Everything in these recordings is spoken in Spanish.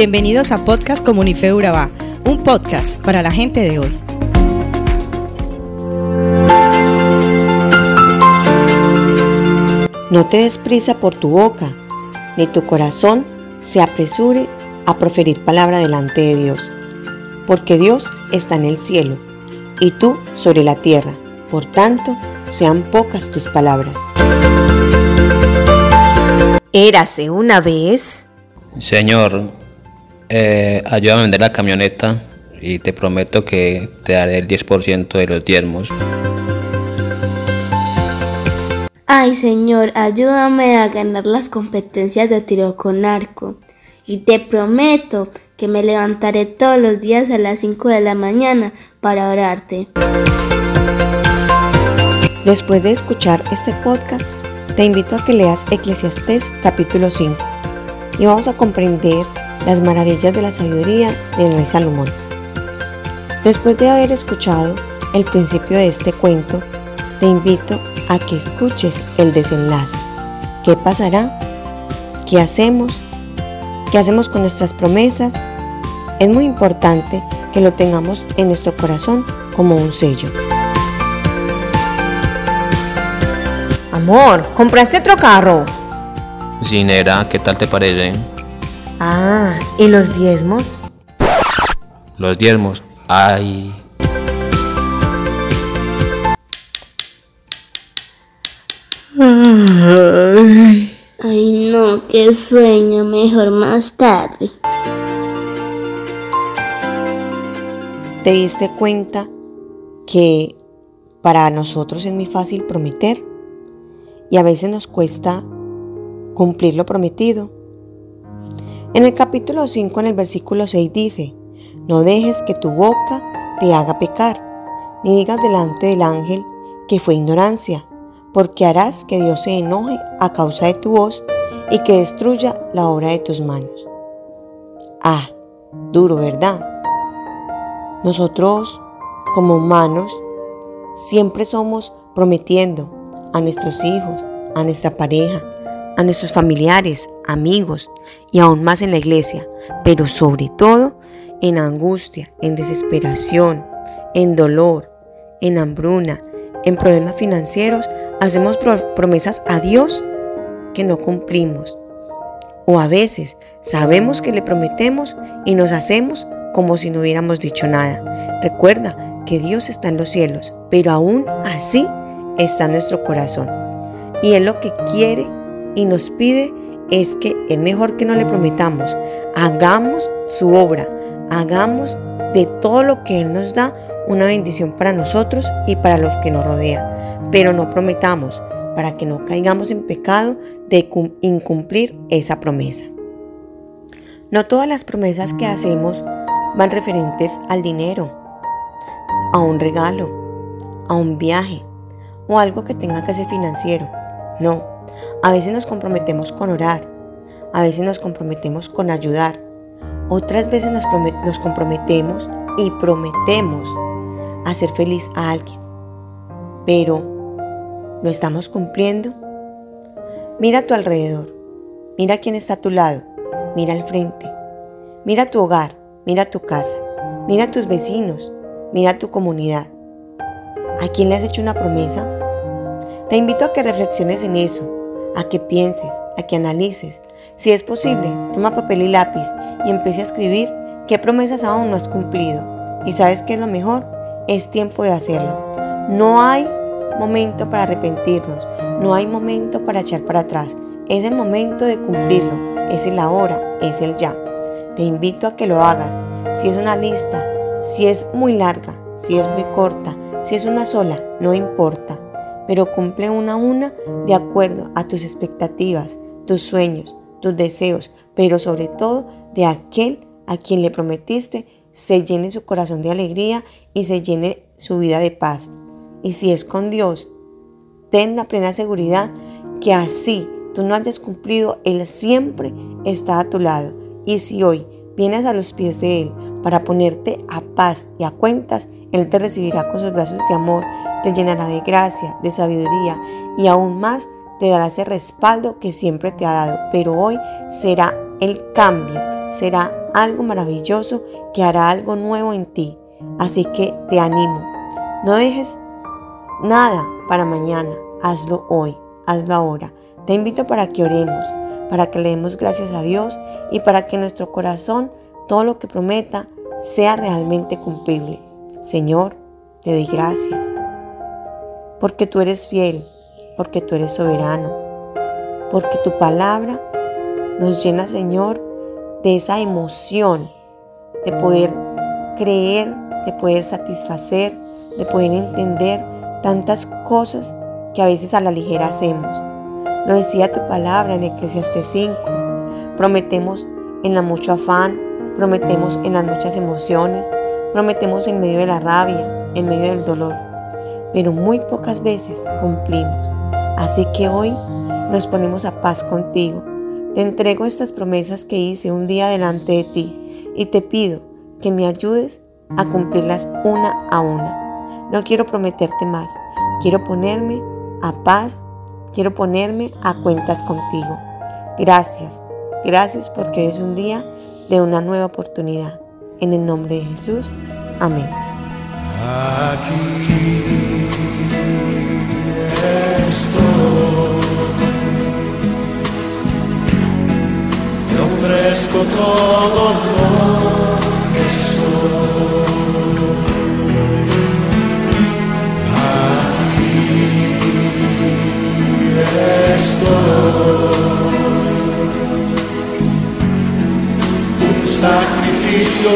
Bienvenidos a Podcast Comunife Urabá, un podcast para la gente de hoy. No te des prisa por tu boca, ni tu corazón se apresure a proferir palabra delante de Dios, porque Dios está en el cielo y tú sobre la tierra, por tanto, sean pocas tus palabras. Érase una vez. Señor, eh, ayúdame a vender la camioneta y te prometo que te daré el 10% de los diezmos. Ay Señor, ayúdame a ganar las competencias de tiro con arco. Y te prometo que me levantaré todos los días a las 5 de la mañana para orarte. Después de escuchar este podcast, te invito a que leas Eclesiastés capítulo 5 y vamos a comprender las maravillas de la sabiduría del rey Salomón. Después de haber escuchado el principio de este cuento, te invito a que escuches el desenlace. ¿Qué pasará? ¿Qué hacemos? ¿Qué hacemos con nuestras promesas? Es muy importante que lo tengamos en nuestro corazón como un sello. Amor, ¿compraste otro carro? Ginera, ¿qué tal te parece? Ah, ¿y los diezmos? Los diezmos. Ay. Ay no, qué sueño, mejor más tarde. ¿Te diste cuenta que para nosotros es muy fácil prometer y a veces nos cuesta cumplir lo prometido? En el capítulo 5, en el versículo 6 dice, no dejes que tu boca te haga pecar, ni digas delante del ángel que fue ignorancia, porque harás que Dios se enoje a causa de tu voz y que destruya la obra de tus manos. Ah, duro, ¿verdad? Nosotros, como humanos, siempre somos prometiendo a nuestros hijos, a nuestra pareja, a nuestros familiares, amigos y aún más en la iglesia, pero sobre todo en angustia, en desesperación, en dolor, en hambruna, en problemas financieros, hacemos promesas a Dios que no cumplimos. O a veces sabemos que le prometemos y nos hacemos como si no hubiéramos dicho nada. Recuerda que Dios está en los cielos, pero aún así está en nuestro corazón. Y Él lo que quiere y nos pide es que es mejor que no le prometamos. Hagamos su obra, hagamos de todo lo que Él nos da una bendición para nosotros y para los que nos rodean. Pero no prometamos para que no caigamos en pecado de incumplir esa promesa. No todas las promesas que hacemos van referentes al dinero, a un regalo, a un viaje o algo que tenga que ser financiero. No, a veces nos comprometemos con orar, a veces nos comprometemos con ayudar, otras veces nos, comprometemos y prometemos hacer feliz a alguien. Pero, ¿lo estamos cumpliendo? Mira a tu alrededor, mira quién está a tu lado, mira al frente, mira tu hogar, mira tu casa, mira tus vecinos, mira tu comunidad. ¿A quién le has hecho una promesa? Te invito a que reflexiones en eso, a que pienses, a que analices. Si es posible, toma papel y lápiz y empiece a escribir qué promesas aún no has cumplido. ¿Y sabes qué es lo mejor? es tiempo de hacerlo. No hay momento para arrepentirnos, no hay momento para echar para atrás. Es el momento de cumplirlo, es el ahora, es el ya. Te invito a que lo hagas. Si es una lista, si es muy larga, si es muy corta, si es una sola, no importa. Pero cumple una a una de acuerdo a tus expectativas, tus sueños, tus deseos, pero sobre todo de aquel a quien le prometiste se llene su corazón de alegría y se llene su vida de paz. Y si es con Dios, ten la plena seguridad que así tú no hayas cumplido, Él siempre está a tu lado. Y si hoy vienes a los pies de Él para ponerte a paz y a cuentas, Él te recibirá con sus brazos de amor, te llenará de gracia, de sabiduría y aún más te dará ese respaldo que siempre te ha dado. Pero hoy será el cambio será algo maravilloso que hará algo nuevo en ti. Así que te animo. No dejes nada para mañana. Hazlo hoy. Hazlo ahora. Te invito para que oremos, para que le demos gracias a Dios y para que nuestro corazón, todo lo que prometa, sea realmente cumplible. Señor, te doy gracias. Porque tú eres fiel, porque tú eres soberano, porque tu palabra nos llena, Señor, de esa emoción de poder creer, de poder satisfacer, de poder entender tantas cosas que a veces a la ligera hacemos. Lo decía tu palabra en Eclesiastes 5. Prometemos en la mucho afán, prometemos en las muchas emociones, prometemos en medio de la rabia, en medio del dolor, pero muy pocas veces cumplimos. Así que hoy nos ponemos a paz contigo te entrego estas promesas que hice un día delante de ti y te pido que me ayudes a cumplirlas una a una. No quiero prometerte más, quiero ponerme a paz, quiero ponerme a cuentas contigo. Gracias, gracias porque es un día de una nueva oportunidad. En el nombre de Jesús, amén. Ofrezco todo lo que soy. Aquí estoy. Un sacrificio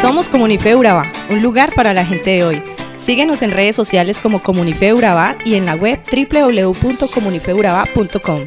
Somos Comunife Urabá, un lugar para la gente de hoy. Síguenos en redes sociales como Comunife Urabá y en la web www.comunifeurabá.com.